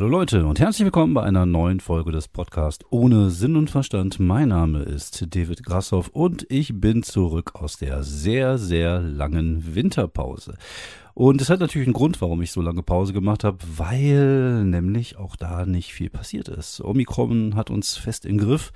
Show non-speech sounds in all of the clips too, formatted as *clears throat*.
Hallo Leute und herzlich willkommen bei einer neuen Folge des Podcasts ohne Sinn und Verstand. Mein Name ist David Grassoff und ich bin zurück aus der sehr, sehr langen Winterpause. Und es hat natürlich einen Grund, warum ich so lange Pause gemacht habe, weil nämlich auch da nicht viel passiert ist. Omikron hat uns fest im Griff.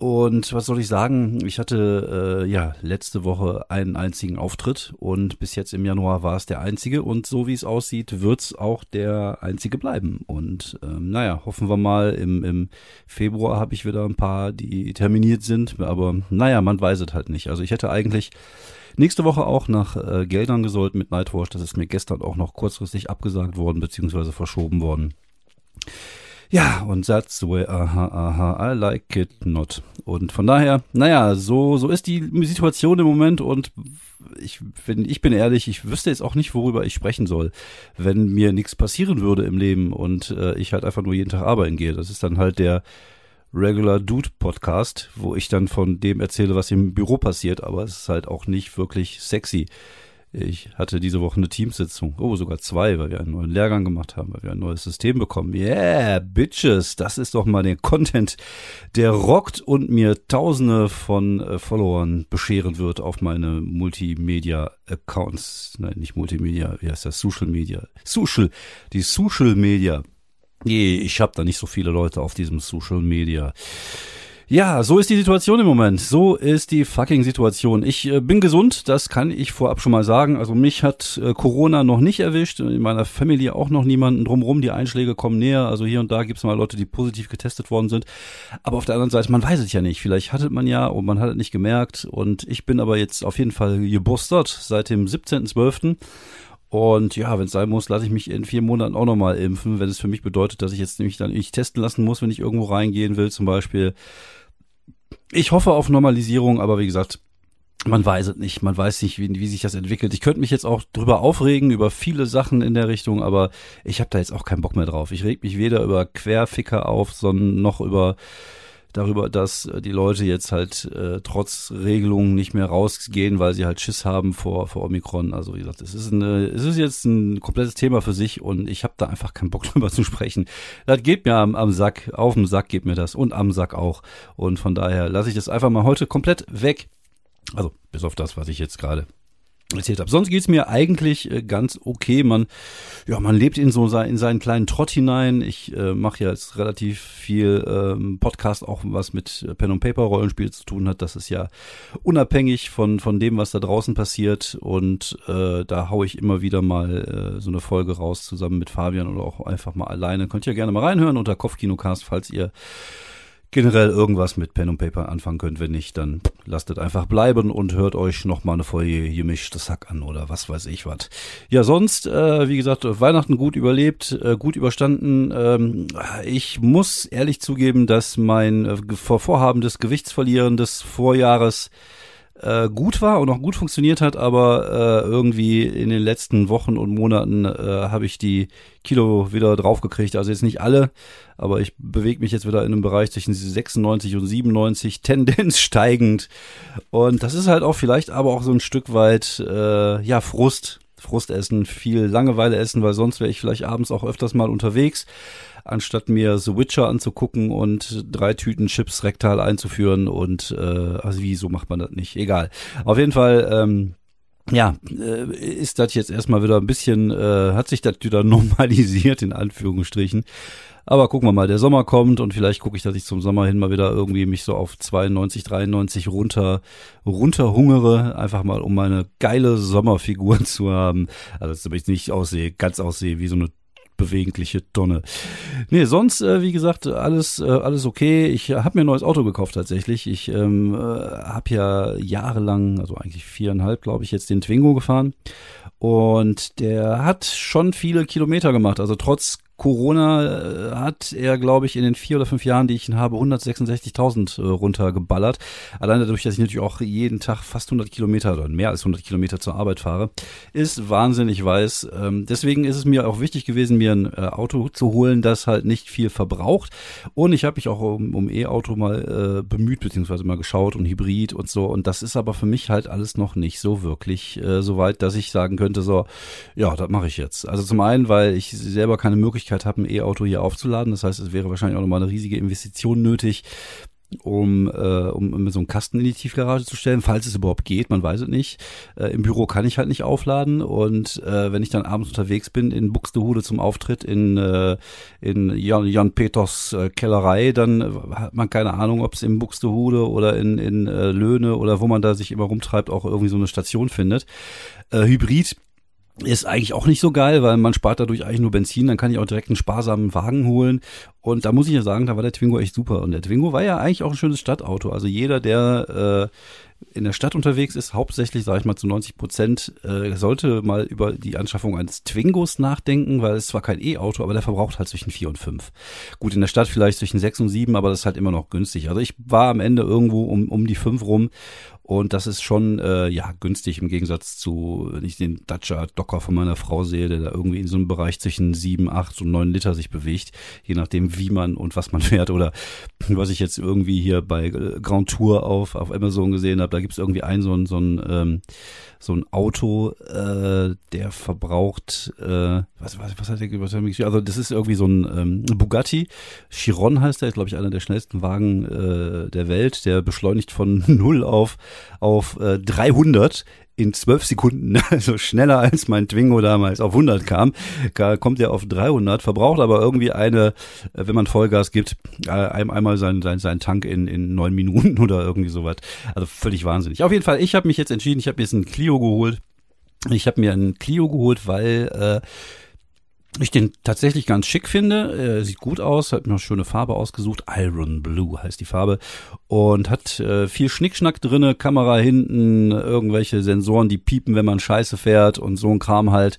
Und was soll ich sagen? Ich hatte äh, ja letzte Woche einen einzigen Auftritt und bis jetzt im Januar war es der einzige und so wie es aussieht, wird's auch der einzige bleiben. Und ähm, naja, hoffen wir mal, im, im Februar habe ich wieder ein paar, die terminiert sind, aber naja, man weiß es halt nicht. Also ich hätte eigentlich nächste Woche auch nach äh, Geldern gesollt mit Nightwatch. Das ist mir gestern auch noch kurzfristig abgesagt worden, beziehungsweise verschoben worden. Ja, und that's the way, aha, aha, I like it not. Und von daher, naja, so, so ist die Situation im Moment und ich bin, ich bin ehrlich, ich wüsste jetzt auch nicht, worüber ich sprechen soll, wenn mir nichts passieren würde im Leben und äh, ich halt einfach nur jeden Tag arbeiten gehe. Das ist dann halt der Regular Dude Podcast, wo ich dann von dem erzähle, was im Büro passiert, aber es ist halt auch nicht wirklich sexy. Ich hatte diese Woche eine Teamsitzung. Oh, sogar zwei, weil wir einen neuen Lehrgang gemacht haben, weil wir ein neues System bekommen. Yeah, Bitches, das ist doch mal der Content, der rockt und mir tausende von äh, Followern bescheren wird auf meine Multimedia-Accounts. Nein, nicht Multimedia, wie heißt das? Social Media. Social, die Social Media. Ich habe da nicht so viele Leute auf diesem Social Media. Ja, so ist die Situation im Moment. So ist die fucking Situation. Ich äh, bin gesund, das kann ich vorab schon mal sagen. Also mich hat äh, Corona noch nicht erwischt, in meiner Familie auch noch niemanden drumrum. Die Einschläge kommen näher. Also hier und da gibt es mal Leute, die positiv getestet worden sind. Aber auf der anderen Seite, man weiß es ja nicht. Vielleicht hattet man ja und man hat es nicht gemerkt. Und ich bin aber jetzt auf jeden Fall geboostert seit dem 17.12. Und ja, wenn es sein muss, lasse ich mich in vier Monaten auch nochmal impfen, wenn es für mich bedeutet, dass ich jetzt nämlich dann ich testen lassen muss, wenn ich irgendwo reingehen will, zum Beispiel. Ich hoffe auf Normalisierung, aber wie gesagt, man weiß es nicht. Man weiß nicht, wie, wie sich das entwickelt. Ich könnte mich jetzt auch drüber aufregen, über viele Sachen in der Richtung, aber ich habe da jetzt auch keinen Bock mehr drauf. Ich reg mich weder über Querficker auf, sondern noch über darüber, dass äh, die Leute jetzt halt äh, trotz Regelungen nicht mehr rausgehen, weil sie halt Schiss haben vor, vor Omikron. Also wie gesagt, es ist, eine, es ist jetzt ein komplettes Thema für sich und ich habe da einfach keinen Bock *laughs* drüber zu sprechen. Das geht mir am, am Sack, auf dem Sack geht mir das und am Sack auch. Und von daher lasse ich das einfach mal heute komplett weg. Also bis auf das, was ich jetzt gerade erzählt habe. Sonst geht's mir eigentlich äh, ganz okay. Man, ja, man lebt in so sein, in seinen kleinen Trott hinein. Ich äh, mache ja jetzt relativ viel ähm, Podcast, auch was mit Pen und Paper Rollenspiel zu tun hat. Das ist ja unabhängig von von dem, was da draußen passiert. Und äh, da hau ich immer wieder mal äh, so eine Folge raus zusammen mit Fabian oder auch einfach mal alleine. Könnt ihr gerne mal reinhören unter Kopfkinocast, falls ihr generell irgendwas mit Pen und Paper anfangen könnt. Wenn nicht, dann lasst es einfach bleiben und hört euch noch mal eine Folge gemischtes Hack an oder was weiß ich was. Ja, sonst, äh, wie gesagt, Weihnachten gut überlebt, äh, gut überstanden. Ähm, ich muss ehrlich zugeben, dass mein äh, Vorhaben des Gewichtsverlieren des Vorjahres äh, gut war und auch gut funktioniert hat, aber äh, irgendwie in den letzten Wochen und Monaten äh, habe ich die Kilo wieder draufgekriegt. Also jetzt nicht alle, aber ich bewege mich jetzt wieder in einem Bereich zwischen 96 und 97, *laughs* Tendenz steigend. Und das ist halt auch vielleicht aber auch so ein Stück weit, äh, ja, Frust. Frust essen, viel Langeweile essen, weil sonst wäre ich vielleicht abends auch öfters mal unterwegs anstatt mir The Witcher anzugucken und drei Tüten Chips rektal einzuführen und äh, also wie so macht man das nicht? Egal. Auf jeden Fall ähm, ja, äh, ist das jetzt erstmal wieder ein bisschen, äh, hat sich das wieder *laughs* normalisiert, in Anführungsstrichen. Aber gucken wir mal, der Sommer kommt und vielleicht gucke ich, dass ich zum Sommer hin mal wieder irgendwie mich so auf 92, 93 runter, runterhungere, einfach mal um meine geile Sommerfigur *laughs* zu haben. Also, dass ich nicht aussehe, ganz aussehe wie so eine bewegliche Tonne. Nee, sonst, äh, wie gesagt, alles, äh, alles okay. Ich habe mir ein neues Auto gekauft tatsächlich. Ich ähm, äh, habe ja jahrelang, also eigentlich viereinhalb, glaube ich, jetzt den Twingo gefahren. Und der hat schon viele Kilometer gemacht. Also trotz Corona äh, hat er, glaube ich, in den vier oder fünf Jahren, die ich ihn habe, 166.000 äh, runtergeballert. Alleine dadurch, dass ich natürlich auch jeden Tag fast 100 Kilometer oder mehr als 100 Kilometer zur Arbeit fahre, ist Wahnsinn, ich weiß. Ähm, deswegen ist es mir auch wichtig gewesen, mir ein äh, Auto zu holen, das halt nicht viel verbraucht. Und ich habe mich auch um, um E-Auto mal äh, bemüht, beziehungsweise mal geschaut und Hybrid und so. Und das ist aber für mich halt alles noch nicht so wirklich äh, so weit, dass ich sagen könnte, so, ja, das mache ich jetzt. Also zum einen, weil ich selber keine Möglichkeit Möglichkeit habe, ein E-Auto hier aufzuladen. Das heißt, es wäre wahrscheinlich auch nochmal eine riesige Investition nötig, um, äh, um so einen Kasten in die Tiefgarage zu stellen, falls es überhaupt geht, man weiß es nicht. Äh, Im Büro kann ich halt nicht aufladen und äh, wenn ich dann abends unterwegs bin in Buxtehude zum Auftritt in, äh, in Jan, Jan Peters äh, Kellerei, dann hat man keine Ahnung, ob es in Buxtehude oder in, in äh, Löhne oder wo man da sich immer rumtreibt, auch irgendwie so eine Station findet. Äh, Hybrid ist eigentlich auch nicht so geil, weil man spart dadurch eigentlich nur Benzin, dann kann ich auch direkt einen sparsamen Wagen holen. Und da muss ich ja sagen, da war der Twingo echt super. Und der Twingo war ja eigentlich auch ein schönes Stadtauto. Also jeder, der äh, in der Stadt unterwegs ist, hauptsächlich, sage ich mal, zu 90 Prozent, äh, sollte mal über die Anschaffung eines Twingos nachdenken, weil es zwar kein E-Auto, aber der verbraucht halt zwischen 4 und 5. Gut, in der Stadt vielleicht zwischen 6 und 7, aber das ist halt immer noch günstig. Also ich war am Ende irgendwo um, um die 5 rum und das ist schon äh, ja günstig im Gegensatz zu, wenn ich den Dacia Docker von meiner Frau sehe, der da irgendwie in so einem Bereich zwischen 7, 8 und 9 Liter sich bewegt, je nachdem wie man und was man *laughs* fährt. Oder was ich jetzt irgendwie hier bei äh, Grand Tour auf, auf Amazon gesehen habe, da gibt es irgendwie ein so ein, so ein, ähm, so ein Auto, äh, der verbraucht, äh, was, was, was hat der, was hat der Also das ist irgendwie so ein ähm, Bugatti. Chiron heißt der, ist glaube ich einer der schnellsten Wagen äh, der Welt. Der beschleunigt von *laughs* 0 auf auf äh, 300 in zwölf Sekunden, *laughs* also schneller als mein Twingo damals auf 100 kam, kommt er auf 300, verbraucht aber irgendwie eine, äh, wenn man Vollgas gibt, äh, einmal seinen sein, sein Tank in, in neun Minuten *laughs* oder irgendwie sowas. Also völlig wahnsinnig. Auf jeden Fall, ich habe mich jetzt entschieden, ich habe mir jetzt einen Clio geholt. Ich habe mir einen Clio geholt, weil äh, ich den tatsächlich ganz schick finde. Er sieht gut aus, hat mir eine schöne Farbe ausgesucht. Iron Blue heißt die Farbe. Und hat äh, viel Schnickschnack drinne, Kamera hinten, irgendwelche Sensoren, die piepen, wenn man scheiße fährt und so ein Kram halt.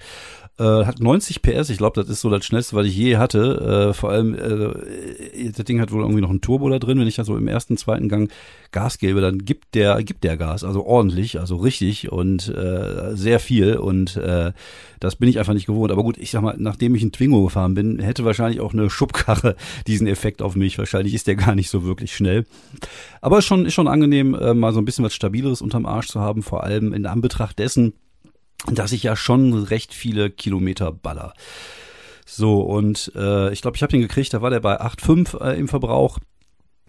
Äh, hat 90 PS, ich glaube, das ist so das schnellste, was ich je hatte. Äh, vor allem, äh, das Ding hat wohl irgendwie noch ein Turbo da drin. Wenn ich da so im ersten, zweiten Gang Gas gebe, dann gibt der, gibt der Gas, also ordentlich, also richtig und äh, sehr viel. Und äh, das bin ich einfach nicht gewohnt. Aber gut, ich sag mal, nachdem ich ein Twingo gefahren bin, hätte wahrscheinlich auch eine Schubkarre *laughs* diesen Effekt auf mich. Wahrscheinlich ist der gar nicht so wirklich schnell. Aber schon, ist schon angenehm, äh, mal so ein bisschen was Stabileres unterm Arsch zu haben, vor allem in Anbetracht dessen, dass ich ja schon recht viele Kilometer baller. So, und äh, ich glaube, ich habe den gekriegt, da war der bei 8,5 äh, im Verbrauch.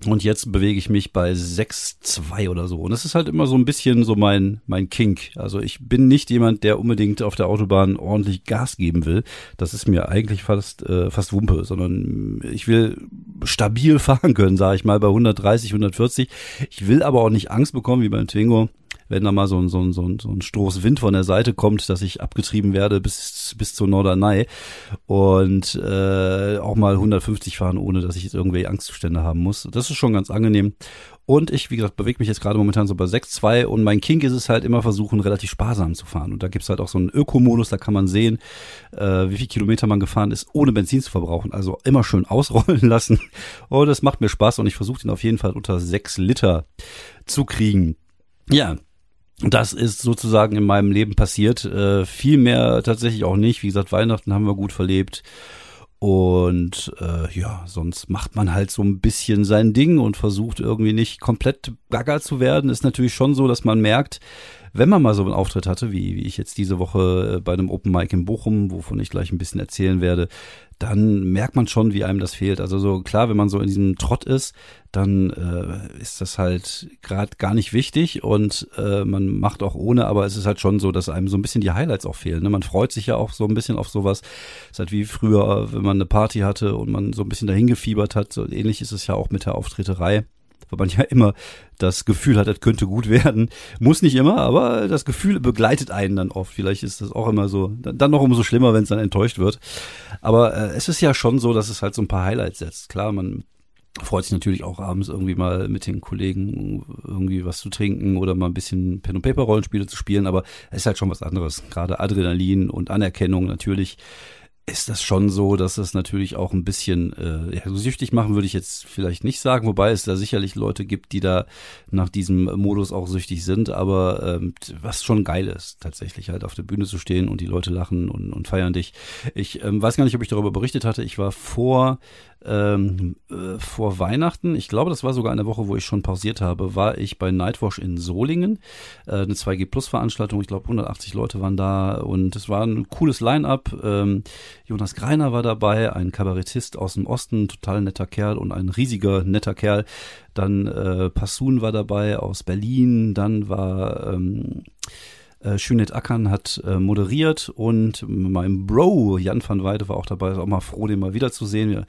Und jetzt bewege ich mich bei 6,2 oder so. Und das ist halt immer so ein bisschen so mein, mein Kink. Also ich bin nicht jemand, der unbedingt auf der Autobahn ordentlich Gas geben will. Das ist mir eigentlich fast, äh, fast Wumpe, sondern ich will stabil *laughs* fahren können, sage ich mal, bei 130, 140. Ich will aber auch nicht Angst bekommen, wie beim Twingo, wenn da mal so ein, so ein, so ein, so ein Stoß Wind von der Seite kommt, dass ich abgetrieben werde bis, bis zur Norderney und äh, auch mal 150 fahren, ohne dass ich jetzt irgendwelche Angstzustände haben muss. Das ist schon ganz angenehm. Und ich, wie gesagt, bewege mich jetzt gerade momentan so bei 6,2 und mein Kink ist es halt immer versuchen, relativ sparsam zu fahren. Und da gibt's halt auch so einen Ökomodus, da kann man sehen, äh, wie viel Kilometer man gefahren ist, ohne Benzin zu verbrauchen. Also immer schön *laughs* ausrollen lassen. Und das macht mir Spaß und ich versuche den auf jeden Fall unter 6 Liter zu kriegen. Ja, das ist sozusagen in meinem Leben passiert. Äh, viel mehr tatsächlich auch nicht. Wie gesagt, Weihnachten haben wir gut verlebt. Und äh, ja, sonst macht man halt so ein bisschen sein Ding und versucht irgendwie nicht komplett gaga zu werden. Ist natürlich schon so, dass man merkt, wenn man mal so einen Auftritt hatte, wie, wie ich jetzt diese Woche äh, bei einem Open Mic in Bochum, wovon ich gleich ein bisschen erzählen werde, dann merkt man schon, wie einem das fehlt. Also so klar, wenn man so in diesem Trott ist, dann äh, ist das halt gerade gar nicht wichtig und äh, man macht auch ohne, aber es ist halt schon so, dass einem so ein bisschen die Highlights auch fehlen. Ne? Man freut sich ja auch so ein bisschen auf sowas. Es ist halt wie früher, wenn man eine Party hatte und man so ein bisschen dahin gefiebert hat. So ähnlich ist es ja auch mit der Auftreterei weil man *laughs* ja immer das Gefühl hat, das könnte gut werden. Muss nicht immer, aber das Gefühl begleitet einen dann oft. Vielleicht ist das auch immer so, dann noch umso schlimmer, wenn es dann enttäuscht wird. Aber äh, es ist ja schon so, dass es halt so ein paar Highlights setzt. Klar, man freut sich natürlich auch abends irgendwie mal mit den Kollegen irgendwie was zu trinken oder mal ein bisschen Pen und Paper Rollenspiele zu spielen, aber es ist halt schon was anderes. Gerade Adrenalin und Anerkennung natürlich ist das schon so, dass es natürlich auch ein bisschen äh, ja, so süchtig machen würde ich jetzt vielleicht nicht sagen, wobei es da sicherlich Leute gibt, die da nach diesem Modus auch süchtig sind, aber ähm, was schon geil ist, tatsächlich halt auf der Bühne zu stehen und die Leute lachen und, und feiern dich. Ich ähm, weiß gar nicht, ob ich darüber berichtet hatte. Ich war vor ähm, äh, vor Weihnachten, ich glaube, das war sogar eine Woche, wo ich schon pausiert habe, war ich bei Nightwash in Solingen, äh, eine 2G Plus Veranstaltung. Ich glaube, 180 Leute waren da und es war ein cooles Line-up. Ähm, Jonas Greiner war dabei, ein Kabarettist aus dem Osten, total netter Kerl und ein riesiger netter Kerl. Dann äh, Passun war dabei aus Berlin, dann war ähm, äh, Schönet Ackern hat äh, moderiert und mein Bro Jan van Weide war auch dabei. Ist auch mal froh, den mal wiederzusehen. Wir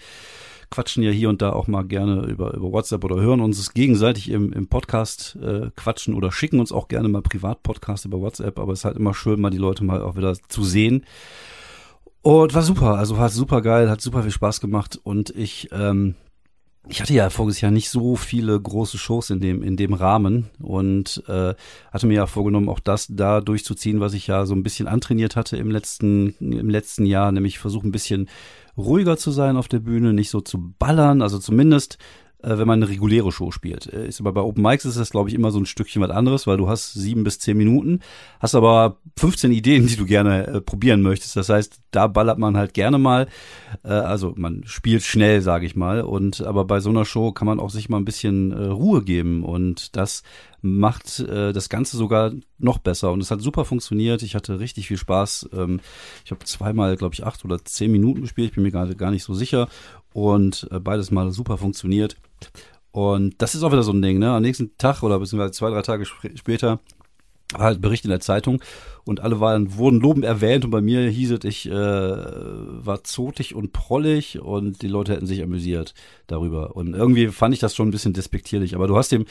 quatschen ja hier und da auch mal gerne über, über WhatsApp oder hören uns gegenseitig im, im Podcast äh, quatschen oder schicken uns auch gerne mal Privatpodcast über WhatsApp. Aber es ist halt immer schön, mal die Leute mal auch wieder zu sehen. Und war super, also war super geil, hat super viel Spaß gemacht und ich ähm, ich hatte ja voriges Jahr nicht so viele große Shows in dem, in dem Rahmen und äh, hatte mir ja vorgenommen, auch das da durchzuziehen, was ich ja so ein bisschen antrainiert hatte im letzten, im letzten Jahr, nämlich versuchen ein bisschen ruhiger zu sein auf der Bühne, nicht so zu ballern, also zumindest wenn man eine reguläre Show spielt. Äh, ist aber bei Open Mics ist das, glaube ich, immer so ein Stückchen was anderes, weil du hast sieben bis zehn Minuten, hast aber 15 Ideen, die du gerne äh, probieren möchtest. Das heißt, da ballert man halt gerne mal. Äh, also man spielt schnell, sage ich mal. Und aber bei so einer Show kann man auch sich mal ein bisschen äh, Ruhe geben und das macht äh, das Ganze sogar noch besser. Und es hat super funktioniert. Ich hatte richtig viel Spaß. Ähm, ich habe zweimal, glaube ich, acht oder zehn Minuten gespielt. Ich bin mir gerade gar nicht so sicher. Und äh, beides mal super funktioniert. Und das ist auch wieder so ein Ding, ne? Am nächsten Tag oder beziehungsweise zwei, drei Tage später war halt Bericht in der Zeitung und alle waren, wurden lobend erwähnt und bei mir hieß es, ich äh, war zotig und prollig und die Leute hätten sich amüsiert darüber. Und irgendwie fand ich das schon ein bisschen despektierlich. Aber du hast dem,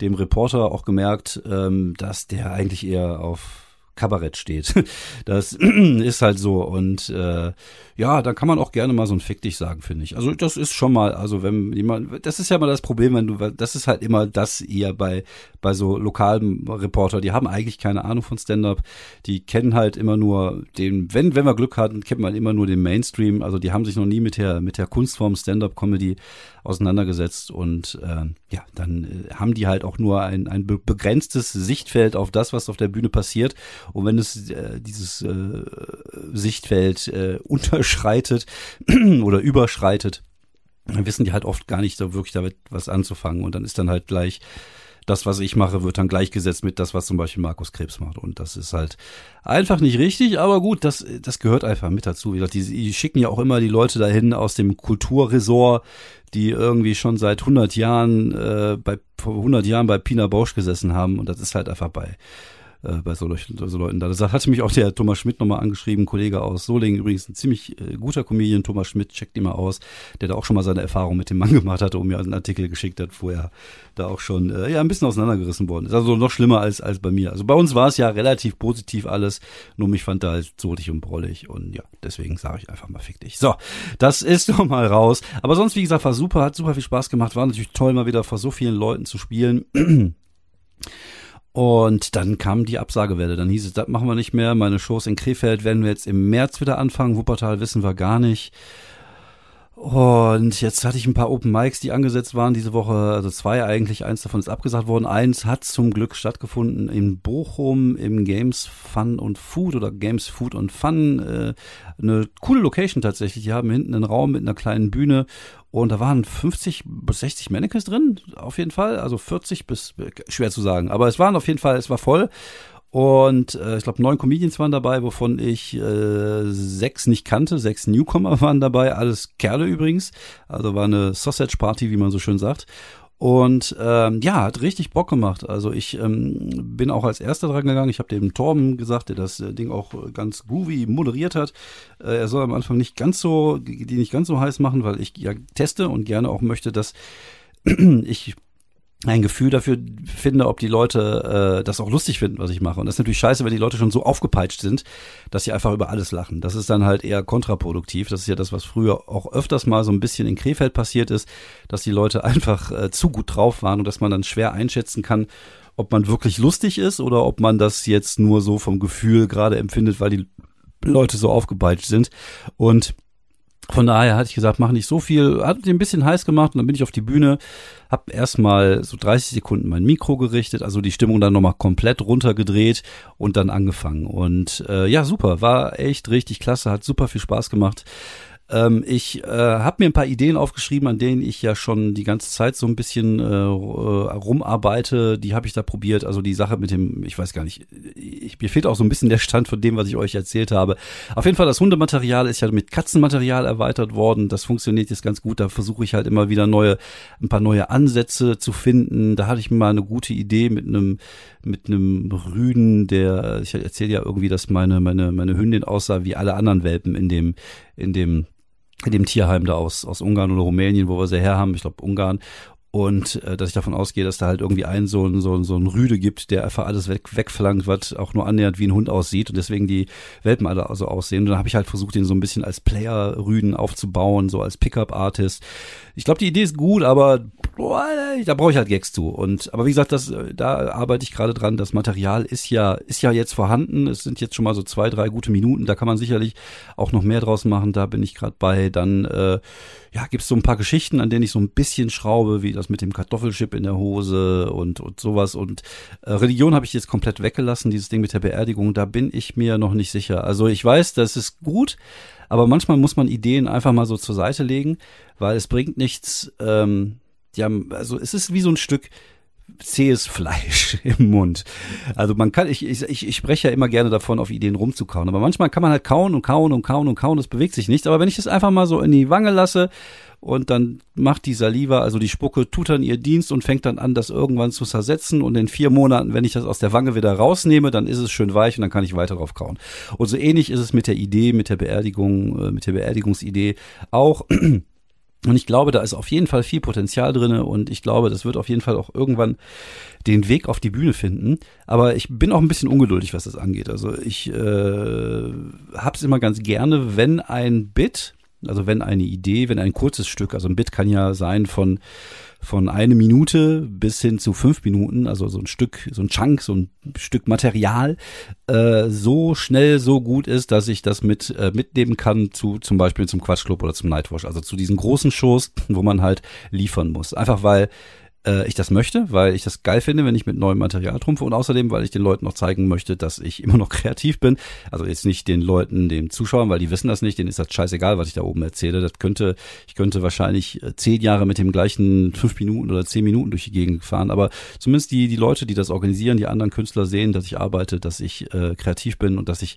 dem Reporter auch gemerkt, ähm, dass der eigentlich eher auf Kabarett steht. *laughs* Das *clears throat* ist halt so. Und äh, ja, da kann man auch gerne mal so ein Fick dich sagen, finde ich. Also das ist schon mal, also wenn jemand, das ist ja mal das Problem, wenn du, das ist halt immer das eher bei, bei so lokalen Reporter, die haben eigentlich keine Ahnung von Stand-up, die kennen halt immer nur den, wenn, wenn wir Glück hatten, kennt man immer nur den Mainstream, also die haben sich noch nie mit der, mit der Kunstform Stand-up-Comedy auseinandergesetzt und äh, ja, dann äh, haben die halt auch nur ein, ein begrenztes Sichtfeld auf das, was auf der Bühne passiert und wenn es äh, dieses äh, Sichtfeld äh, *laughs* unterschreitet oder überschreitet, dann wissen die halt oft gar nicht so wirklich damit was anzufangen. Und dann ist dann halt gleich das, was ich mache, wird dann gleichgesetzt mit das, was zum Beispiel Markus Krebs macht. Und das ist halt einfach nicht richtig, aber gut, das, das gehört einfach mit dazu. Wie gesagt, die, die schicken ja auch immer die Leute dahin aus dem Kulturresort, die irgendwie schon seit 100 Jahren, äh, bei, vor 100 Jahren bei Pina Bausch gesessen haben. Und das ist halt einfach bei äh, bei so, so Leuten da. Das hatte mich auch der Thomas Schmidt nochmal angeschrieben, Kollege aus Solingen, übrigens ein ziemlich äh, guter Comedian, Thomas Schmidt, checkt ihn mal aus, der da auch schon mal seine Erfahrung mit dem Mann gemacht hatte und mir einen Artikel geschickt hat, wo er da auch schon äh, ja ein bisschen auseinandergerissen worden ist. Also noch schlimmer als, als bei mir. Also bei uns war es ja relativ positiv alles, nur mich fand da halt zotig und brollig und ja, deswegen sage ich einfach mal fick dich. So, das ist doch mal raus. Aber sonst, wie gesagt, war super, hat super viel Spaß gemacht, war natürlich toll, mal wieder vor so vielen Leuten zu spielen. Und dann kam die Absagewelle. Dann hieß es, das machen wir nicht mehr. Meine Shows in Krefeld werden wir jetzt im März wieder anfangen. Wuppertal wissen wir gar nicht. Und jetzt hatte ich ein paar Open Mics, die angesetzt waren diese Woche, also zwei eigentlich, eins davon ist abgesagt worden. Eins hat zum Glück stattgefunden in Bochum im Games Fun und Food oder Games Food und Fun. Äh, eine coole Location tatsächlich. Die haben hinten einen Raum mit einer kleinen Bühne und da waren 50 bis 60 Mannequins drin, auf jeden Fall. Also 40 bis, schwer zu sagen. Aber es waren auf jeden Fall, es war voll. Und äh, ich glaube, neun Comedians waren dabei, wovon ich äh, sechs nicht kannte. Sechs Newcomer waren dabei, alles Kerle übrigens. Also war eine Sausage Party, wie man so schön sagt. Und ähm, ja, hat richtig Bock gemacht. Also ich ähm, bin auch als erster dran gegangen. Ich habe dem Torben gesagt, der das äh, Ding auch ganz groovy moderiert hat. Äh, er soll am Anfang nicht ganz so, die nicht ganz so heiß machen, weil ich ja teste und gerne auch möchte, dass *clears throat* ich ein Gefühl dafür finde, ob die Leute äh, das auch lustig finden, was ich mache. Und das ist natürlich scheiße, wenn die Leute schon so aufgepeitscht sind, dass sie einfach über alles lachen. Das ist dann halt eher kontraproduktiv. Das ist ja das, was früher auch öfters mal so ein bisschen in Krefeld passiert ist, dass die Leute *laughs* einfach äh, zu gut drauf waren und dass man dann schwer einschätzen kann, ob man wirklich lustig ist oder ob man das jetzt nur so vom Gefühl gerade empfindet, weil die Leute so aufgepeitscht sind. Und von daher hatte ich gesagt, mach nicht so viel, hat den ein bisschen heiß gemacht und dann bin ich auf die Bühne, hab erstmal so 30 Sekunden mein Mikro gerichtet, also die Stimmung dann nochmal komplett runtergedreht und dann angefangen. Und äh, ja, super, war echt richtig klasse, hat super viel Spaß gemacht. Ähm, ich äh, habe mir ein paar Ideen aufgeschrieben, an denen ich ja schon die ganze Zeit so ein bisschen äh, rumarbeite. Die habe ich da probiert. Also die Sache mit dem, ich weiß gar nicht, ich, mir fehlt auch so ein bisschen der Stand von dem, was ich euch erzählt habe. Auf jeden Fall, das Hundematerial ist ja mit Katzenmaterial erweitert worden. Das funktioniert jetzt ganz gut. Da versuche ich halt immer wieder neue, ein paar neue Ansätze zu finden. Da hatte ich mal eine gute Idee mit einem mit einem Rüden, der ich erzähle ja irgendwie, dass meine meine meine Hündin aussah wie alle anderen Welpen in dem in dem dem Tierheim da aus, aus Ungarn oder Rumänien, wo wir sie her haben, ich glaube Ungarn. Und äh, dass ich davon ausgehe, dass da halt irgendwie einen so ein, so, so ein Rüde gibt, der einfach alles weg, wegflankt, was auch nur annähernd wie ein Hund aussieht und deswegen die Welpen alle so aussehen. Und dann habe ich halt versucht, den so ein bisschen als Player-Rüden aufzubauen, so als Pickup-Artist. Ich glaube, die Idee ist gut, aber boah, da brauche ich halt Gags zu. Und aber wie gesagt, das, da arbeite ich gerade dran. Das Material ist ja, ist ja jetzt vorhanden. Es sind jetzt schon mal so zwei, drei gute Minuten. Da kann man sicherlich auch noch mehr draus machen. Da bin ich gerade bei. Dann äh, ja, gibt es so ein paar Geschichten, an denen ich so ein bisschen schraube, wie das mit dem Kartoffelchip in der Hose und, und sowas. Und äh, Religion habe ich jetzt komplett weggelassen, dieses Ding mit der Beerdigung. Da bin ich mir noch nicht sicher. Also ich weiß, das ist gut. Aber manchmal muss man Ideen einfach mal so zur Seite legen, weil es bringt nichts. Ähm, ja, also es ist wie so ein Stück zähes Fleisch *laughs* im Mund. Also man kann, ich, ich, ich spreche ja immer gerne davon, auf Ideen rumzukauen. Aber manchmal kann man halt kauen und kauen und kauen und kauen, es bewegt sich nichts. Aber wenn ich das einfach mal so in die Wange lasse und dann macht die Saliva, also die Spucke, tut dann ihr Dienst und fängt dann an, das irgendwann zu zersetzen. Und in vier Monaten, wenn ich das aus der Wange wieder rausnehme, dann ist es schön weich und dann kann ich weiter drauf kauen. Und so ähnlich ist es mit der Idee, mit der Beerdigung, äh, mit der Beerdigungsidee auch. *clears throat* Und ich glaube, da ist auf jeden Fall viel Potenzial drinne und ich glaube, das wird auf jeden Fall auch irgendwann den Weg auf die Bühne finden. Aber ich bin auch ein bisschen ungeduldig, was das angeht. Also ich äh, habe es immer ganz gerne, wenn ein Bit, also wenn eine Idee, wenn ein kurzes Stück, also ein Bit kann ja sein von von eine Minute bis hin zu fünf Minuten, also so ein Stück, so ein Chunk, so ein Stück Material, äh, so schnell, so gut ist, dass ich das mit äh, mitnehmen kann zu zum Beispiel zum Quatschclub oder zum Nightwash, also zu diesen großen Shows, wo man halt liefern muss. Einfach weil äh, ich das möchte, weil ich das geil finde, wenn ich mit neuem Material trumpfe und außerdem, weil ich den Leuten noch zeigen möchte, dass ich immer noch *laughs* kreativ bin. Also jetzt nicht den Leuten, den Zuschauern, weil die wissen das nicht, denen ist das scheißegal, was ich da oben erzähle. Das könnte, ich könnte wahrscheinlich äh, zehn Jahre mit dem gleichen fünf Minuten oder zehn Minuten durch die Gegend fahren, aber zumindest die, die Leute, die das organisieren, die anderen Künstler sehen, dass ich arbeite, dass ich äh, kreativ bin und dass ich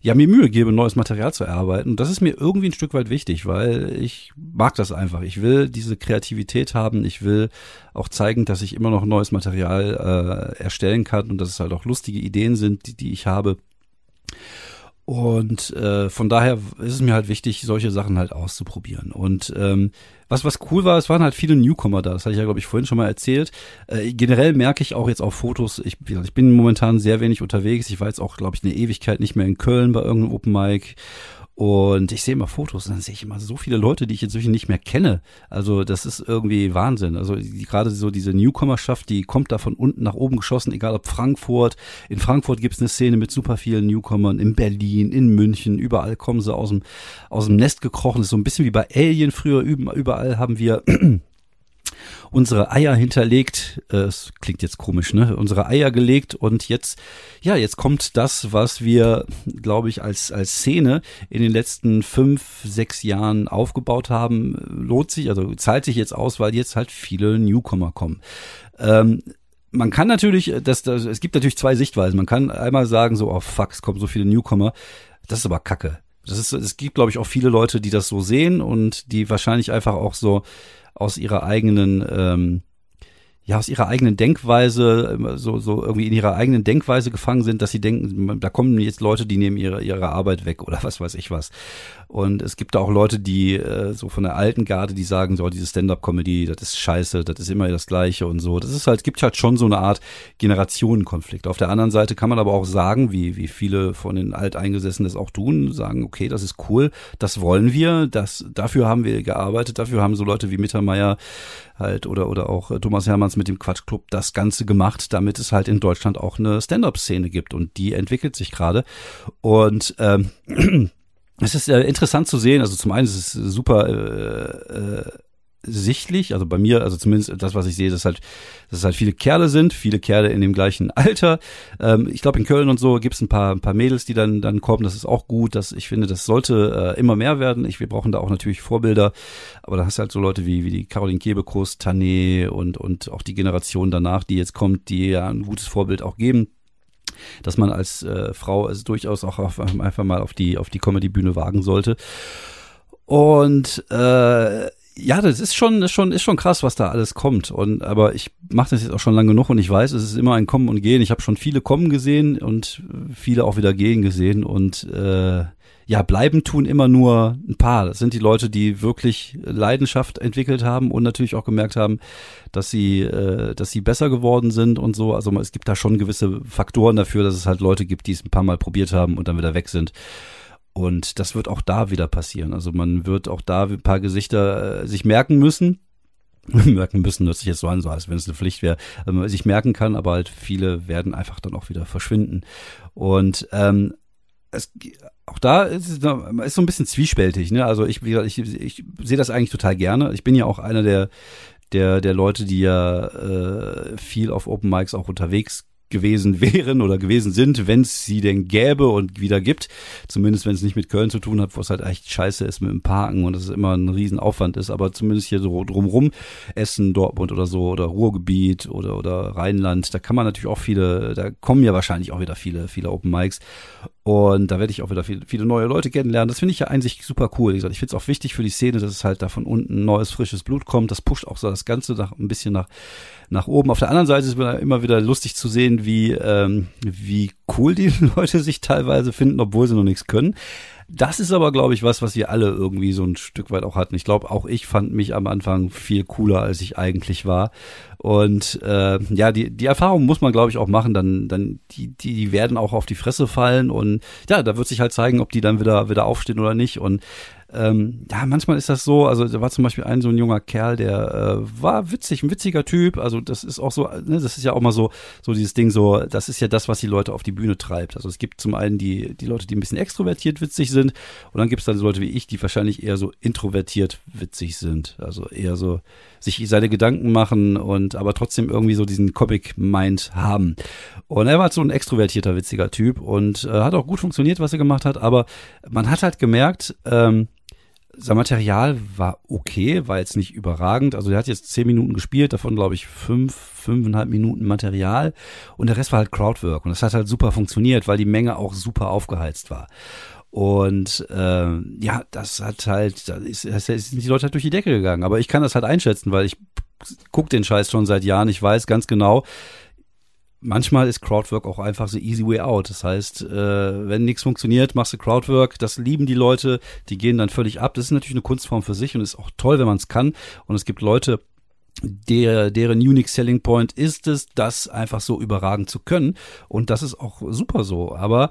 ja mir Mühe gebe, neues Material zu erarbeiten. Und das ist mir irgendwie ein Stück weit wichtig, weil ich mag das einfach. Ich will diese Kreativität haben, ich will auch zeigen, dass ich immer noch neues Material äh, erstellen kann und dass es halt auch lustige Ideen sind, die, die ich habe. Und äh, von daher ist es mir halt wichtig, solche Sachen halt auszuprobieren. Und ähm, was was cool war, es waren halt viele Newcomer da. Das hatte ich ja, glaube ich, vorhin schon mal erzählt. Äh, generell merke ich auch jetzt auf Fotos, ich, ich bin momentan sehr wenig unterwegs. Ich war jetzt auch, glaube ich, eine Ewigkeit nicht mehr in Köln bei irgendeinem Open Mic. Und ich sehe immer Fotos dann sehe ich immer so viele Leute, die ich inzwischen nicht mehr kenne. Also das ist irgendwie Wahnsinn. Also die, gerade so diese Newcomerschaft, die kommt da von unten nach oben geschossen, egal ob Frankfurt. In Frankfurt gibt es eine Szene mit super vielen Newcomern, in Berlin, in München, überall kommen sie aus dem, aus dem Nest gekrochen. Das ist so ein bisschen wie bei Alien früher. Überall haben wir unsere Eier hinterlegt. Äh, es klingt jetzt komisch, ne? Unsere Eier gelegt und jetzt, ja, jetzt kommt das, was wir, glaube ich, als, als Szene in den letzten fünf, sechs Jahren aufgebaut haben, lohnt sich, also zahlt sich jetzt aus, weil jetzt halt viele Newcomer kommen. Ähm, man kann natürlich, das, das, es gibt natürlich zwei Sichtweisen. Man kann einmal sagen, so, oh fuck, es kommen so viele Newcomer. Das ist aber Kacke. Das ist, es gibt, glaube ich, auch viele Leute, die das so sehen und die wahrscheinlich einfach auch so aus ihrer eigenen ähm, ja aus ihrer eigenen Denkweise so so irgendwie in ihrer eigenen Denkweise gefangen sind, dass sie denken, da kommen jetzt Leute, die nehmen ihre ihre Arbeit weg oder was weiß ich was. Und es gibt auch Leute, die äh, so von der alten Garde, die sagen so, diese Stand-up-Comedy, das ist scheiße, das ist immer das Gleiche und so. Das ist halt, gibt halt schon so eine Art Generationenkonflikt. Auf der anderen Seite kann man aber auch sagen, wie, wie viele von den Alteingesessenen das auch tun, sagen, okay, das ist cool, das wollen wir, das, dafür haben wir gearbeitet, dafür haben so Leute wie Mittermeier halt oder, oder auch Thomas Hermanns mit dem Quatschclub das Ganze gemacht, damit es halt in Deutschland auch eine Stand-up-Szene gibt und die entwickelt sich gerade. Und ähm, *clears throat* es ist äh, interessant zu sehen. Also zum einen ist es super, äh, äh, es offensichtlich, also bei mir, also zumindest das, was ich sehe, dass halt, dass halt viele Kerle sind, viele Kerle in dem gleichen *laughs* Alter. Ähm, ich glaube, in Köln und so gibt es ein paar, ein paar Mädels, die dann, dann kommen. Das ist auch gut. Das, ich finde, das sollte äh, immer mehr werden. Ich, wir brauchen da auch natürlich Vorbilder. Aber da hast du halt so Leute wie, wie die Caroline Kebekus, Tané und, und auch die Generation danach, die jetzt kommt, die ja ein gutes Vorbild auch geben dass man als äh, Frau es durchaus auch auf, einfach mal auf die auf die Comedy-Bühne wagen sollte. Und äh, ja, das ist schon, ist schon, ist schon krass, was da alles kommt. Und aber ich mache das jetzt auch schon lange genug und ich weiß, es ist immer ein Kommen und Gehen. Ich habe schon viele kommen gesehen und viele auch wieder gehen gesehen und äh, ja, bleiben tun immer nur ein paar. Das sind die Leute, die wirklich Leidenschaft entwickelt haben und natürlich auch gemerkt haben, dass sie, äh, dass sie besser geworden sind und so. Also es gibt da schon gewisse Faktoren dafür, dass es halt Leute gibt, die es ein paar Mal probiert haben und dann wieder weg sind. Und das wird auch da wieder passieren. Also man wird auch da ein paar Gesichter äh, sich merken müssen. *laughs* merken müssen, hört sich jetzt so an, so als wenn es eine Pflicht wäre, ähm, sich merken kann, aber halt viele werden einfach dann auch wieder verschwinden. Und ähm, es, auch da ist es ist so ein bisschen zwiespältig, ne? Also ich, wie ich, ich sehe das eigentlich total gerne. Ich bin ja auch einer der der der Leute, die ja äh, viel auf Open Mics auch unterwegs gewesen wären oder gewesen sind, wenn es sie denn gäbe und wieder gibt. Zumindest wenn es nicht mit Köln zu tun hat, wo es halt echt scheiße ist mit dem Parken und es immer ein Riesenaufwand ist, aber zumindest hier so drumrum, Essen, Dortmund oder so oder Ruhrgebiet oder, oder Rheinland, da kann man natürlich auch viele, da kommen ja wahrscheinlich auch wieder viele, viele Open Mics und da werde ich auch wieder viele, viele neue Leute kennenlernen. Das finde ich ja eigentlich super cool. Wie gesagt, ich finde es auch wichtig für die Szene, dass es halt da von unten neues, frisches Blut kommt. Das pusht auch so das Ganze nach, ein bisschen nach, nach oben. Auf der anderen Seite ist es immer wieder lustig zu sehen, wie, ähm, wie cool die *laughs* Leute sich teilweise finden, obwohl sie noch nichts können. Das ist aber, glaube ich, was, was wir alle irgendwie so ein Stück weit auch hatten. Ich glaube, auch ich fand mich am Anfang viel cooler, als ich eigentlich war. Und äh, ja, die, die Erfahrung muss man, glaube ich, auch machen. Dann, dann die, die, die werden auch auf die Fresse fallen und ja, da wird sich halt zeigen, ob die dann wieder, wieder aufstehen oder nicht. Und ähm, ja, manchmal ist das so, also da war zum Beispiel ein so ein junger Kerl, der äh, war witzig, ein witziger Typ, also das ist auch so, ne, das ist ja auch mal so, so dieses Ding so, das ist ja das, was die Leute auf die Bühne treibt. Also es gibt zum einen die, die Leute, die ein bisschen extrovertiert witzig sind und dann gibt es dann so Leute wie ich, die wahrscheinlich eher so introvertiert witzig sind, also eher so sich seine Gedanken machen und aber trotzdem irgendwie so diesen Comic-Mind haben. Und er war halt so ein extrovertierter, witziger Typ und äh, hat auch gut funktioniert, was er gemacht hat, aber man hat halt gemerkt, ähm, sein Material war okay, war jetzt nicht überragend. Also er hat jetzt zehn Minuten gespielt, davon glaube ich fünf, fünfeinhalb Minuten Material und der Rest war halt Crowdwork und das hat halt super funktioniert, weil die Menge auch super aufgeheizt war. Und äh, ja, das hat halt, da ist, das sind die Leute halt durch die Decke gegangen. Aber ich kann das halt einschätzen, weil ich guck den Scheiß schon seit Jahren. Ich weiß ganz genau, manchmal ist Crowdwork auch einfach so easy way out. Das heißt, äh, wenn nichts funktioniert, machst du Crowdwork. Das lieben die Leute, die gehen dann völlig ab. Das ist natürlich eine Kunstform für sich und ist auch toll, wenn man es kann. Und es gibt Leute, der, deren Unique Selling Point ist es, das einfach so überragen zu können. Und das ist auch super so. Aber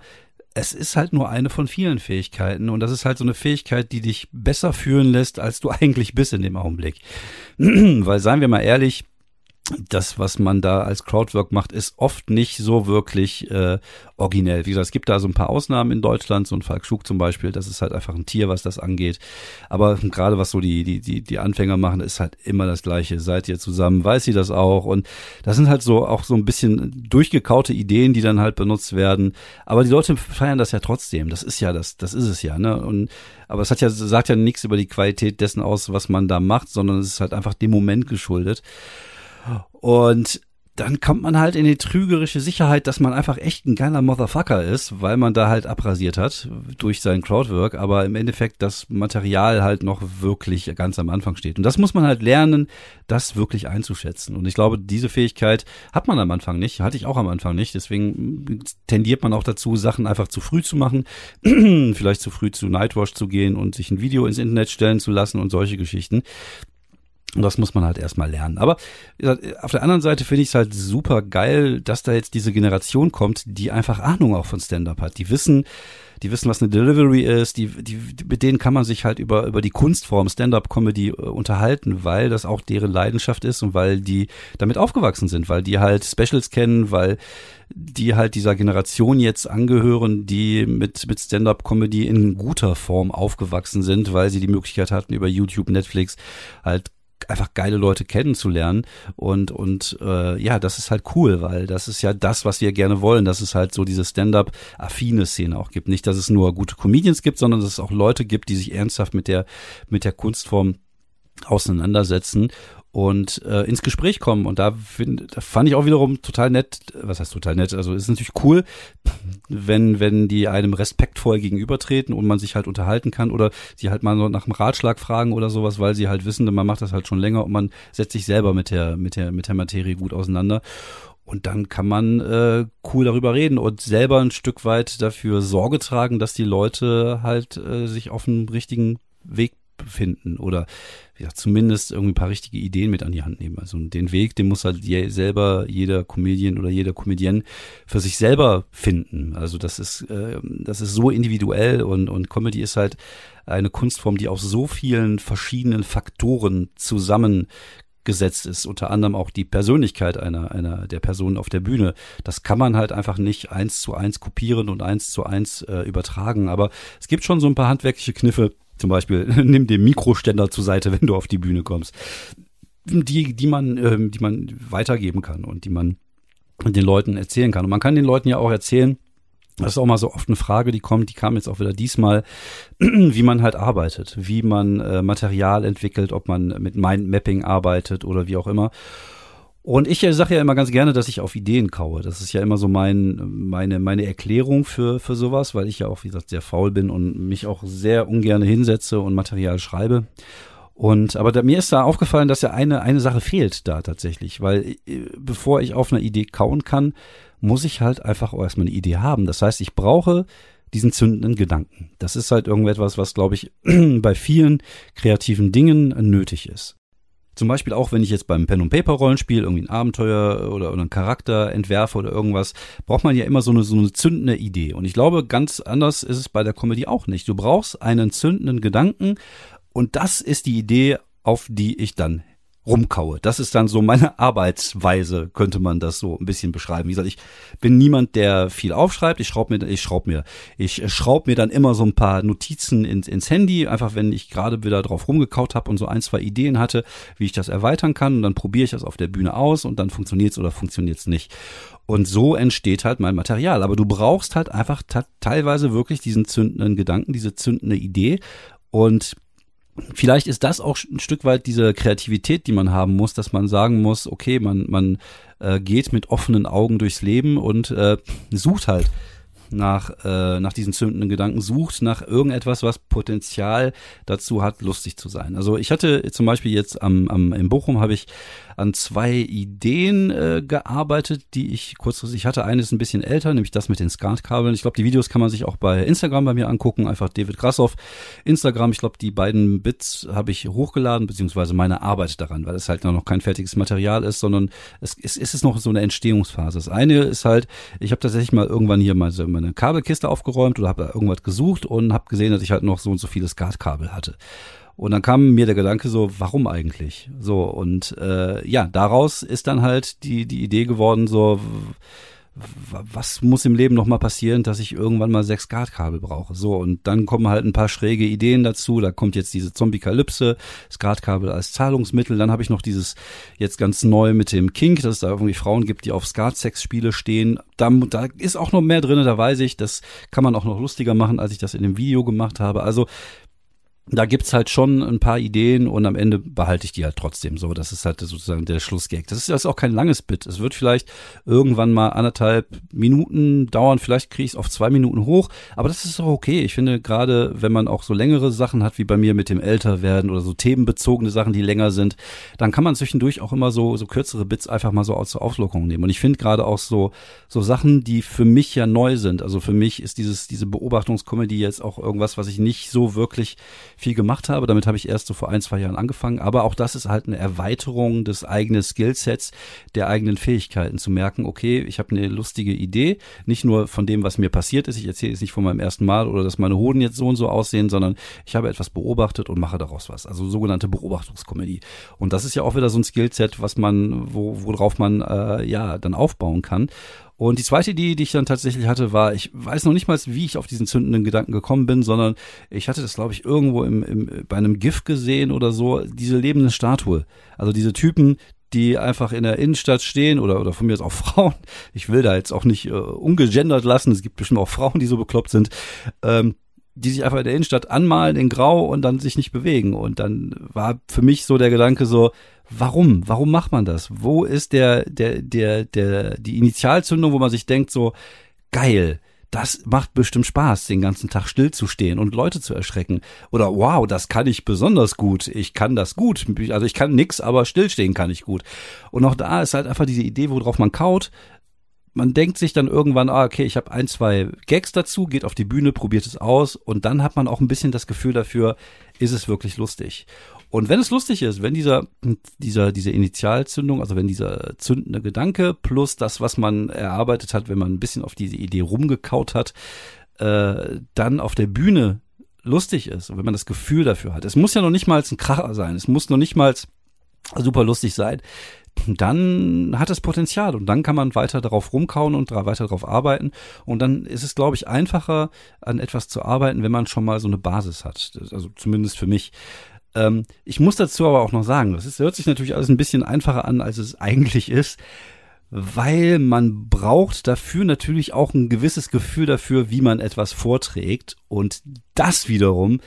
es ist halt nur eine von vielen Fähigkeiten und das ist halt so eine Fähigkeit, die dich besser fühlen lässt, als du *laughs* eigentlich bist in dem Augenblick. *clears throat* Weil seien wir mal ehrlich, das, was man da als Crowdwork macht, ist oft nicht so wirklich äh, originell. Wie gesagt, es gibt da so ein paar Ausnahmen in Deutschland, so ein Falk Schug zum Beispiel, das ist halt einfach ein Tier, was das angeht. Aber gerade was so die, die, die, die Anfänger machen, ist halt immer das Gleiche. Seid ihr zusammen, weiß sie das auch. Und das sind halt so auch so ein bisschen durchgekaute Ideen, die dann halt benutzt werden. Aber die Leute feiern das ja trotzdem. Das ist ja das, das ist es ja, ne? Und aber es hat ja, sagt ja nichts über die Qualität dessen aus, was man da macht, sondern es ist halt einfach dem Moment geschuldet. Und dann kommt man halt in die trügerische Sicherheit, dass man einfach echt ein geiler Motherfucker ist, weil man da halt abrasiert hat durch sein Crowdwork, aber im Endeffekt das Material halt noch wirklich ganz am Anfang steht. Und das muss man halt lernen, das wirklich einzuschätzen. Und ich glaube, diese Fähigkeit hat man am Anfang nicht, hatte ich auch am Anfang nicht. Deswegen tendiert man auch dazu, Sachen einfach zu früh zu machen, *clears throat* vielleicht zu früh zu Nightwash zu gehen und sich ein Video ins Internet stellen zu lassen und solche Geschichten. Und das muss man halt erstmal lernen. Aber auf der anderen Seite finde ich es halt super geil, dass da jetzt diese Generation kommt, die einfach Ahnung auch von Stand-up hat. Die wissen, die wissen, was eine Delivery ist, die, die, mit denen kann man sich halt über, über die Kunstform Stand-up-Comedy äh, unterhalten, weil das auch deren Leidenschaft ist und weil die damit aufgewachsen sind, weil die halt Specials kennen, weil die halt dieser Generation jetzt angehören, die mit, mit Stand-up-Comedy in guter Form aufgewachsen sind, weil sie die Möglichkeit hatten, über YouTube, Netflix halt einfach geile Leute kennenzulernen und und äh, ja, das ist halt cool, weil das ist ja das, was wir gerne wollen, dass es halt so diese Stand-up-affine Szene auch gibt. Nicht, dass es nur gute Comedians gibt, sondern dass es auch Leute gibt, die sich ernsthaft mit der mit der Kunstform auseinandersetzen und äh, ins Gespräch kommen. Und da, find, da fand ich auch wiederum total nett, was heißt total nett, also ist natürlich cool, wenn, wenn die einem respektvoll gegenübertreten und man sich halt unterhalten kann oder sie halt mal nach einem Ratschlag fragen oder sowas, weil sie halt wissen, man macht das halt schon länger und man setzt sich selber mit der, mit der, mit der Materie gut auseinander. Und dann kann man äh, cool darüber reden und selber ein Stück weit dafür Sorge tragen, dass die Leute halt äh, sich auf dem richtigen Weg befinden oder ja, zumindest irgendwie ein paar richtige Ideen mit an die Hand nehmen. Also den Weg, den muss halt je, selber jeder Comedian oder jeder Comedian für sich selber finden. Also das ist, äh, das ist so individuell und, und Comedy ist halt eine Kunstform, die aus so vielen verschiedenen Faktoren zusammen gesetzt ist, unter anderem auch die Persönlichkeit einer, einer der Personen auf der Bühne. Das kann man halt einfach nicht eins zu eins kopieren und eins zu eins äh, übertragen. Aber es gibt schon so ein paar handwerkliche Kniffe, zum Beispiel, *laughs* nimm den Mikroständer zur Seite, wenn du auf die Bühne kommst. Die, die man, ähm, die man weitergeben kann und die man den Leuten erzählen kann. Und man kann den Leuten ja auch erzählen, das ist auch mal so oft eine Frage, die kommt, die kam jetzt auch wieder diesmal, *clears throat* wie man halt arbeitet, wie man äh, Material entwickelt, ob man mit Mindmapping arbeitet oder wie auch immer. Und ich äh, sage ja immer ganz gerne, dass ich auf Ideen kaue. Das ist ja immer so mein, meine, meine Erklärung für, für sowas, weil ich ja auch, wie gesagt, sehr faul bin und mich auch sehr ungern hinsetze und Material schreibe. Und aber da, mir ist da aufgefallen, dass ja eine, eine Sache fehlt da tatsächlich, weil äh, bevor ich auf einer Idee kauen kann, muss ich halt einfach auch erstmal eine Idee haben. Das heißt, ich brauche diesen zündenden Gedanken. Das ist halt irgendetwas, was, glaube ich, *clears throat* bei vielen kreativen Dingen nötig ist. Zum Beispiel auch, wenn ich jetzt beim Pen- und Paper-Rollenspiel irgendwie ein Abenteuer oder, oder einen Charakter entwerfe oder irgendwas, braucht man ja immer so eine, so eine zündende Idee. Und ich glaube, ganz anders ist es bei der Comedy auch nicht. Du brauchst einen zündenden Gedanken und das ist die Idee, auf die ich dann rumkaue. Das ist dann so meine *laughs* Arbeitsweise, könnte man das so ein bisschen beschreiben. Wie gesagt, ich bin niemand, der viel aufschreibt. Ich schraube mir, ich schraube mir, ich schraube mir dann immer so ein paar Notizen ins, ins Handy, einfach wenn ich gerade wieder drauf rumgekaut habe und so ein, zwei Ideen hatte, wie ich das erweitern kann. Und dann probiere ich das auf der Bühne aus und dann funktioniert es oder funktioniert es nicht. Und so entsteht halt mein Material. Aber du brauchst halt einfach teilweise wirklich diesen zündenden Gedanken, diese zündende Idee. Und vielleicht ist das auch ein Stück weit diese Kreativität, die man haben muss, dass man sagen muss, okay, man, man äh, geht mit offenen Augen durchs Leben und äh, sucht halt nach, äh, nach diesen zündenden Gedanken, sucht nach irgendetwas, was Potenzial dazu hat, lustig zu sein. Also ich hatte zum Beispiel jetzt am, am in Bochum habe ich an zwei Ideen äh, gearbeitet, die ich kurzfristig hatte. Eine ist ein bisschen älter, nämlich das mit den Skatkabeln. Ich glaube, die Videos kann man sich auch bei Instagram bei mir angucken. Einfach David Grassoff, Instagram. Ich glaube, die beiden Bits habe ich hochgeladen, beziehungsweise meine Arbeit daran, weil es halt noch kein fertiges Material ist, sondern es, es, es ist noch so eine Entstehungsphase. Das eine ist halt, ich habe tatsächlich mal irgendwann hier so meine Kabelkiste aufgeräumt oder habe irgendwas gesucht und habe gesehen, dass ich halt noch so und so viele Skatkabel hatte. Und dann kam mir der Gedanke so, warum eigentlich? So, und äh, ja, daraus ist dann halt die, die Idee geworden, so, was muss im Leben noch mal passieren, dass ich irgendwann mal sechs Skatkabel brauche? So, und dann kommen halt ein paar schräge Ideen dazu. Da kommt jetzt diese Zombie-Kalypse, Skatkabel als Zahlungsmittel. Dann habe ich noch dieses jetzt ganz neu mit dem Kink, dass es da irgendwie Frauen gibt, die auf Skat-Sex-Spiele stehen. Da, da ist auch noch mehr drin, da weiß ich, das kann man auch noch lustiger machen, als ich das in dem Video gemacht habe. Also da gibt's halt schon ein paar Ideen und am Ende behalte ich die halt trotzdem so. Das ist halt sozusagen der Schlussgag. Das ist, das ist auch kein langes Bit. Es wird vielleicht irgendwann mal anderthalb Minuten dauern. Vielleicht kriege ich es auf zwei Minuten hoch. Aber das ist auch okay. Ich finde gerade, wenn man auch so längere Sachen hat, wie bei mir mit dem Älterwerden oder so themenbezogene Sachen, die länger sind, dann kann man zwischendurch auch immer so, so kürzere Bits einfach mal so zur Auflockung nehmen. Und ich finde gerade auch so, so Sachen, die für mich ja neu sind. Also für mich ist dieses, diese Beobachtungskomödie jetzt auch irgendwas, was ich nicht so wirklich viel gemacht habe. Damit habe ich erst so vor ein, zwei Jahren angefangen. Aber auch das ist halt eine Erweiterung des eigenen Skillsets, der eigenen Fähigkeiten zu merken, okay, ich habe eine lustige Idee, nicht nur von dem, was mir passiert ist. Ich erzähle jetzt nicht von meinem ersten Mal oder dass meine Hoden jetzt so und so aussehen, sondern ich habe etwas beobachtet und mache daraus was. Also sogenannte Beobachtungskomödie. Und das ist ja auch wieder so ein Skillset, was man, wo, worauf man äh, ja dann aufbauen kann. Und die zweite Idee, die ich dann tatsächlich hatte, war, ich weiß noch nicht mal, wie ich auf diesen zündenden Gedanken gekommen bin, sondern ich hatte das, glaube ich, irgendwo im, im, bei einem GIF gesehen oder so, diese lebende Statue. Also diese Typen, die einfach in der Innenstadt stehen oder, oder von mir ist auch *laughs* Frauen. Ich will da jetzt auch nicht äh, ungegendert lassen. Es gibt bestimmt auch Frauen, die so bekloppt sind. Ähm, die sich einfach in der Innenstadt anmalen in Grau und dann sich nicht bewegen. Und dann war für mich so der Gedanke so, warum? Warum macht man das? Wo ist der, der, der, der, die Initialzündung, wo man sich denkt so, geil, das macht bestimmt Spaß, den ganzen Tag stillzustehen und Leute zu erschrecken. Oder wow, das kann ich besonders gut. Ich kann das gut. Also ich kann nix, aber stillstehen kann ich gut. Und auch da ist halt einfach diese Idee, worauf man kaut man denkt sich dann irgendwann, ah, okay, ich habe ein, zwei Gags dazu, geht auf die Bühne, probiert es aus und dann hat man auch ein bisschen das Gefühl dafür, ist es wirklich lustig. Und wenn es lustig ist, wenn dieser, dieser, diese Initialzündung, also wenn dieser zündende Gedanke plus das, was man erarbeitet hat, wenn man ein bisschen auf diese Idee rumgekaut hat, äh, dann auf der Bühne lustig ist und wenn man das Gefühl dafür hat. Es muss ja noch nicht mal ein Kracher sein, es muss noch nicht mal super lustig sein dann hat es Potenzial und dann kann man weiter darauf rumkauen und weiter darauf arbeiten. Und dann ist es, glaube ich, einfacher, an etwas zu arbeiten, wenn man schon mal so eine Basis hat. Also zumindest für mich. Ähm, ich muss dazu aber auch noch sagen, das ist, hört sich natürlich alles ein bisschen einfacher an, als es eigentlich ist, weil man braucht dafür natürlich auch ein gewisses Gefühl dafür, wie man etwas vorträgt. Und das wiederum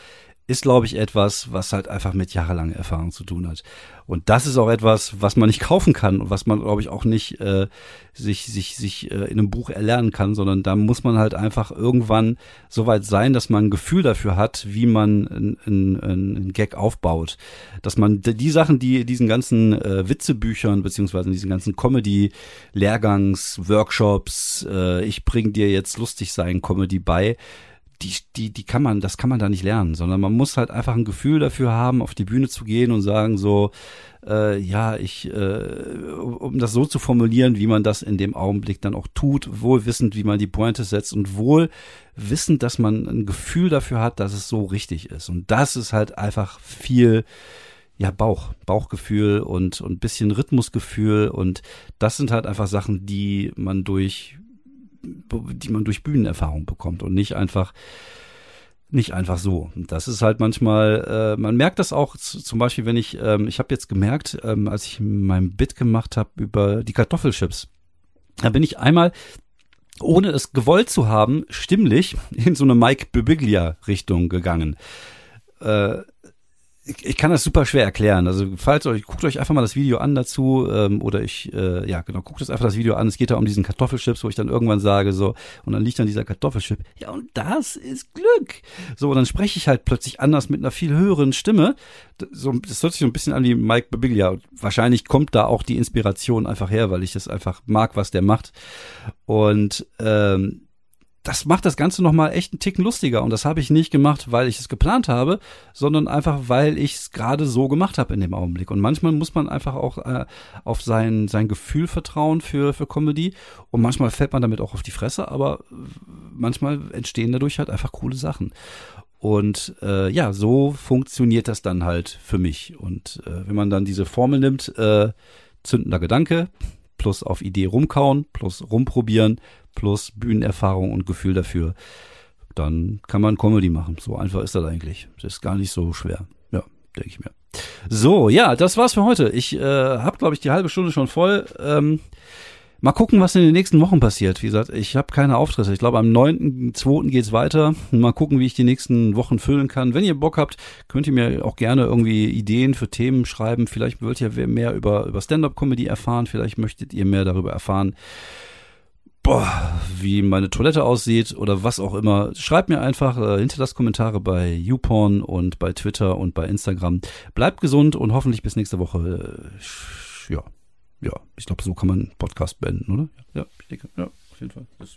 ist, glaube ich, etwas, was halt einfach mit jahrelanger Erfahrung zu tun hat. Und das ist auch etwas, was man nicht kaufen kann und was man, glaube ich, auch nicht äh, sich, sich, sich äh, in einem Buch erlernen kann, sondern da muss man halt einfach irgendwann so weit sein, dass man ein Gefühl dafür hat, wie man ein, ein, Gag aufbaut. Dass man die Sachen, die diesen ganzen äh, Witzebüchern beziehungsweise in diesen ganzen Comedy-Lehrgangs, Workshops, äh, ich bring dir jetzt lustig sein Comedy bei, die, die, die kann man, das kann man da nicht lernen, sondern man muss halt einfach ein Gefühl dafür haben, auf die Bühne zu gehen und sagen so, äh, ja, ich, äh, um das so zu formulieren, wie man das in dem Augenblick dann auch tut, wohl wissend, wie man die Pointe setzt und wohl wissend, dass man ein Gefühl dafür hat, dass es so richtig ist. Und das ist halt einfach viel, ja, Bauch, Bauchgefühl und, und bisschen Rhythmusgefühl und das sind halt einfach Sachen, die man durch die man durch Bühnenerfahrung bekommt und nicht einfach nicht einfach so. Das ist halt manchmal, äh, man merkt das auch zum Beispiel, wenn ich, ähm, ich habe jetzt gemerkt, ähm, als ich mein Bit gemacht habe über die Kartoffelchips, da bin ich einmal ohne es gewollt zu haben, stimmlich in so eine Mike Bibiglia Richtung gegangen. Äh, ich, ich kann das super schwer erklären. Also falls euch, guckt euch einfach mal das Video an dazu, ähm, oder ich, äh, ja genau, guckt euch einfach das Video an. Es geht da um diesen Kartoffelchips, wo ich dann irgendwann sage so, und dann liegt dann dieser Kartoffelchip. Ja, und das ist Glück. So, und dann spreche ich halt plötzlich anders mit einer viel höheren Stimme. So, das hört sich so ein bisschen an wie Mike Babiglia. Wahrscheinlich kommt da auch die Inspiration einfach her, weil ich das einfach mag, was der macht. Und ähm, das macht das Ganze nochmal echt einen Ticken lustiger. Und das habe ich nicht gemacht, weil ich es geplant habe, sondern einfach, weil ich es gerade so gemacht habe in dem Augenblick. Und manchmal muss man einfach auch äh, auf sein, sein Gefühl vertrauen für, für Comedy. Und manchmal fällt man damit auch auf die Fresse, aber manchmal entstehen dadurch halt einfach coole Sachen. Und äh, ja, so funktioniert das dann halt für mich. Und äh, wenn man dann diese Formel nimmt, äh, zündender Gedanke, plus auf Idee rumkauen, plus rumprobieren, plus Bühnenerfahrung und Gefühl dafür, dann kann man Comedy machen. So einfach ist das eigentlich. Das ist gar nicht so schwer. Ja, denke ich mir. So, ja, das war's für heute. Ich äh, habe, glaube ich, die halbe Stunde schon voll. Ähm, mal gucken, was in den nächsten Wochen passiert. Wie gesagt, ich habe keine Auftritte. Ich glaube, am 9.2. geht's weiter. Mal gucken, wie ich die nächsten Wochen füllen kann. Wenn ihr Bock habt, könnt ihr mir auch gerne irgendwie Ideen für Themen schreiben. Vielleicht wollt ihr mehr über, über Stand-Up-Comedy erfahren. Vielleicht möchtet ihr mehr darüber erfahren boah, wie meine Toilette aussieht oder was auch immer, schreibt mir einfach äh, hinterlasst Kommentare bei YouPorn und bei Twitter und bei Instagram. Bleibt gesund und hoffentlich bis nächste Woche. Äh, ja, ja, ich glaube, so kann man Podcast beenden, oder? Ja, ich denke, ja, auf jeden Fall. Das,